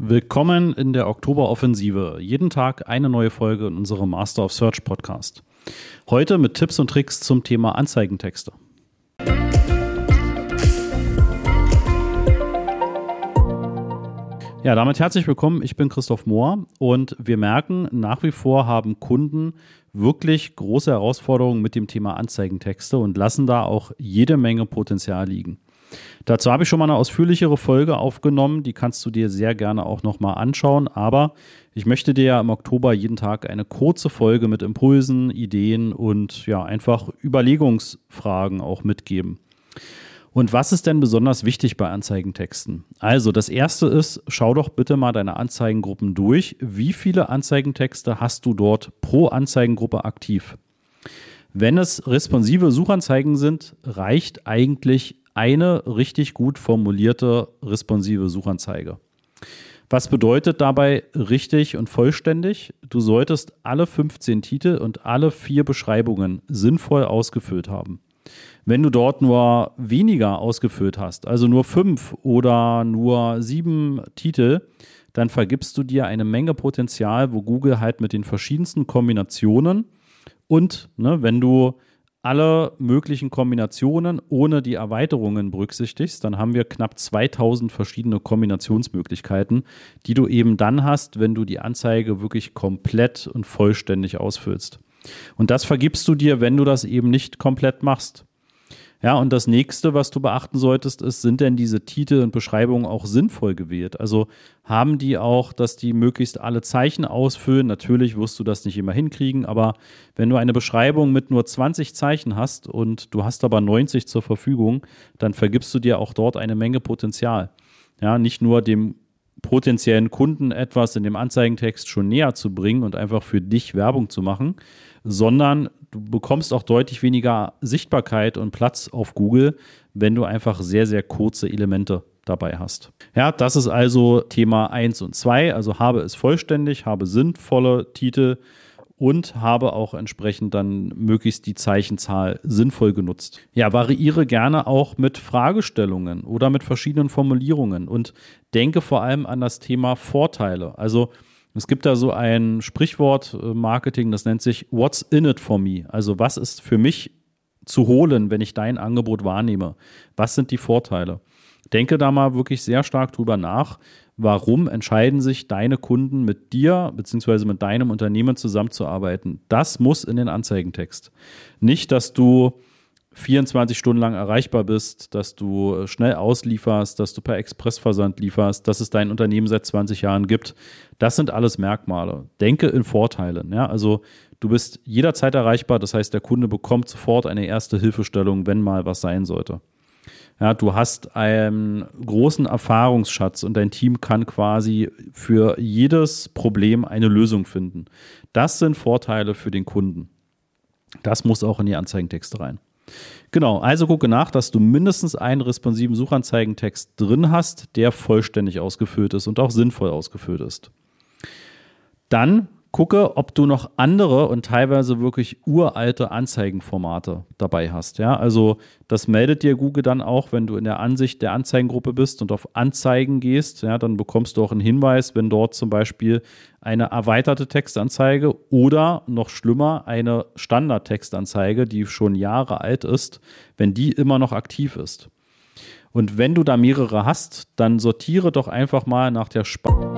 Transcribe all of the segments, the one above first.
Willkommen in der Oktoberoffensive. Jeden Tag eine neue Folge in unserem Master of Search Podcast. Heute mit Tipps und Tricks zum Thema Anzeigentexte. Ja, damit herzlich willkommen. Ich bin Christoph Mohr und wir merken, nach wie vor haben Kunden wirklich große Herausforderungen mit dem Thema Anzeigentexte und lassen da auch jede Menge Potenzial liegen. Dazu habe ich schon mal eine ausführlichere Folge aufgenommen, die kannst du dir sehr gerne auch nochmal anschauen, aber ich möchte dir ja im Oktober jeden Tag eine kurze Folge mit Impulsen, Ideen und ja, einfach Überlegungsfragen auch mitgeben. Und was ist denn besonders wichtig bei Anzeigentexten? Also, das erste ist, schau doch bitte mal deine Anzeigengruppen durch. Wie viele Anzeigentexte hast du dort pro Anzeigengruppe aktiv? Wenn es responsive Suchanzeigen sind, reicht eigentlich eine richtig gut formulierte responsive Suchanzeige. Was bedeutet dabei richtig und vollständig? Du solltest alle 15 Titel und alle vier Beschreibungen sinnvoll ausgefüllt haben. Wenn du dort nur weniger ausgefüllt hast, also nur fünf oder nur sieben Titel, dann vergibst du dir eine Menge Potenzial, wo Google halt mit den verschiedensten Kombinationen und ne, wenn du alle möglichen Kombinationen ohne die Erweiterungen berücksichtigst, dann haben wir knapp 2000 verschiedene Kombinationsmöglichkeiten, die du eben dann hast, wenn du die Anzeige wirklich komplett und vollständig ausfüllst. Und das vergibst du dir, wenn du das eben nicht komplett machst. Ja, und das nächste, was du beachten solltest, ist, sind denn diese Titel und Beschreibungen auch sinnvoll gewählt? Also haben die auch, dass die möglichst alle Zeichen ausfüllen? Natürlich wirst du das nicht immer hinkriegen, aber wenn du eine Beschreibung mit nur 20 Zeichen hast und du hast aber 90 zur Verfügung, dann vergibst du dir auch dort eine Menge Potenzial. Ja, nicht nur dem potenziellen Kunden etwas in dem Anzeigentext schon näher zu bringen und einfach für dich Werbung zu machen, sondern du bekommst auch deutlich weniger Sichtbarkeit und Platz auf Google, wenn du einfach sehr, sehr kurze Elemente dabei hast. Ja, das ist also Thema 1 und 2. Also habe es vollständig, habe sinnvolle Titel und habe auch entsprechend dann möglichst die Zeichenzahl sinnvoll genutzt. Ja, variiere gerne auch mit Fragestellungen oder mit verschiedenen Formulierungen und denke vor allem an das Thema Vorteile. Also es gibt da so ein Sprichwort äh, Marketing, das nennt sich What's in it for me? Also was ist für mich zu holen, wenn ich dein Angebot wahrnehme? Was sind die Vorteile? Denke da mal wirklich sehr stark drüber nach, warum entscheiden sich deine Kunden mit dir bzw. mit deinem Unternehmen zusammenzuarbeiten. Das muss in den Anzeigentext. Nicht, dass du 24 Stunden lang erreichbar bist, dass du äh, schnell auslieferst, dass du per Expressversand lieferst, dass es dein Unternehmen seit 20 Jahren gibt. Das sind alles Merkmale. Denke in Vorteilen. Ja? Also du bist jederzeit erreichbar, das heißt, der Kunde bekommt sofort eine erste Hilfestellung, wenn mal was sein sollte. Ja, du hast einen großen Erfahrungsschatz und dein Team kann quasi für jedes Problem eine Lösung finden. Das sind Vorteile für den Kunden. Das muss auch in die Anzeigentexte rein. Genau, also gucke nach, dass du mindestens einen responsiven Suchanzeigentext drin hast, der vollständig ausgefüllt ist und auch sinnvoll ausgefüllt ist. Dann gucke, ob du noch andere und teilweise wirklich uralte Anzeigenformate dabei hast. Ja, also das meldet dir Google dann auch, wenn du in der Ansicht der Anzeigengruppe bist und auf Anzeigen gehst. Ja, dann bekommst du auch einen Hinweis, wenn dort zum Beispiel eine erweiterte Textanzeige oder noch schlimmer eine Standardtextanzeige, die schon Jahre alt ist, wenn die immer noch aktiv ist. Und wenn du da mehrere hast, dann sortiere doch einfach mal nach der Spannung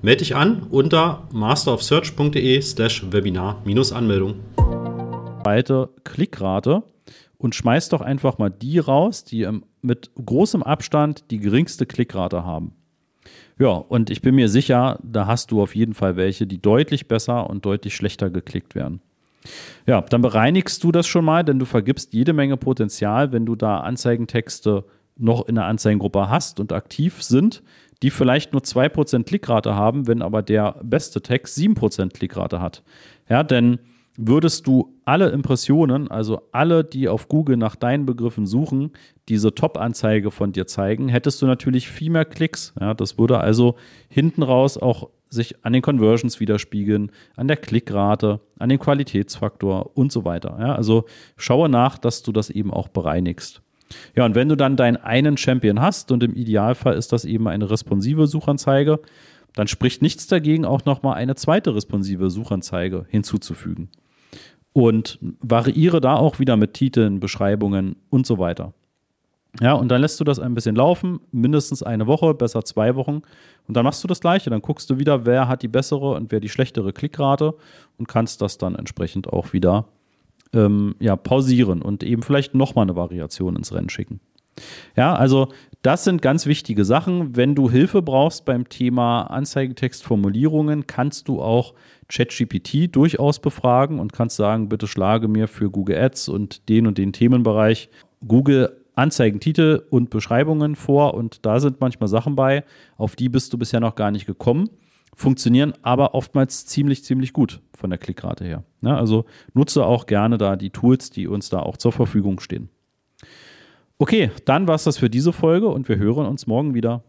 Melde dich an unter masterofsearch.de slash Webinar-Anmeldung. Weite Klickrate und schmeiß doch einfach mal die raus, die mit großem Abstand die geringste Klickrate haben. Ja, und ich bin mir sicher, da hast du auf jeden Fall welche, die deutlich besser und deutlich schlechter geklickt werden. Ja, dann bereinigst du das schon mal, denn du vergibst jede Menge Potenzial, wenn du da Anzeigentexte noch in der Anzeigengruppe hast und aktiv sind, die vielleicht nur 2% Klickrate haben, wenn aber der beste Text 7% Klickrate hat. Ja, denn würdest du alle Impressionen, also alle, die auf Google nach deinen Begriffen suchen, diese Top-Anzeige von dir zeigen, hättest du natürlich viel mehr Klicks. Ja, das würde also hinten raus auch sich an den Conversions widerspiegeln, an der Klickrate, an dem Qualitätsfaktor und so weiter. Ja, also schaue nach, dass du das eben auch bereinigst. Ja, und wenn du dann deinen einen Champion hast und im Idealfall ist das eben eine responsive Suchanzeige, dann spricht nichts dagegen, auch nochmal eine zweite responsive Suchanzeige hinzuzufügen und variiere da auch wieder mit Titeln, Beschreibungen und so weiter. Ja, und dann lässt du das ein bisschen laufen, mindestens eine Woche, besser zwei Wochen. Und dann machst du das Gleiche. Dann guckst du wieder, wer hat die bessere und wer die schlechtere Klickrate und kannst das dann entsprechend auch wieder ähm, ja, pausieren und eben vielleicht nochmal eine Variation ins Rennen schicken. Ja, also das sind ganz wichtige Sachen. Wenn du Hilfe brauchst beim Thema Anzeigetextformulierungen, kannst du auch ChatGPT durchaus befragen und kannst sagen, bitte schlage mir für Google Ads und den und den Themenbereich Google Anzeigentitel und Beschreibungen vor und da sind manchmal Sachen bei, auf die bist du bisher noch gar nicht gekommen, funktionieren aber oftmals ziemlich, ziemlich gut von der Klickrate her. Ja, also nutze auch gerne da die Tools, die uns da auch zur Verfügung stehen. Okay, dann war es das für diese Folge und wir hören uns morgen wieder.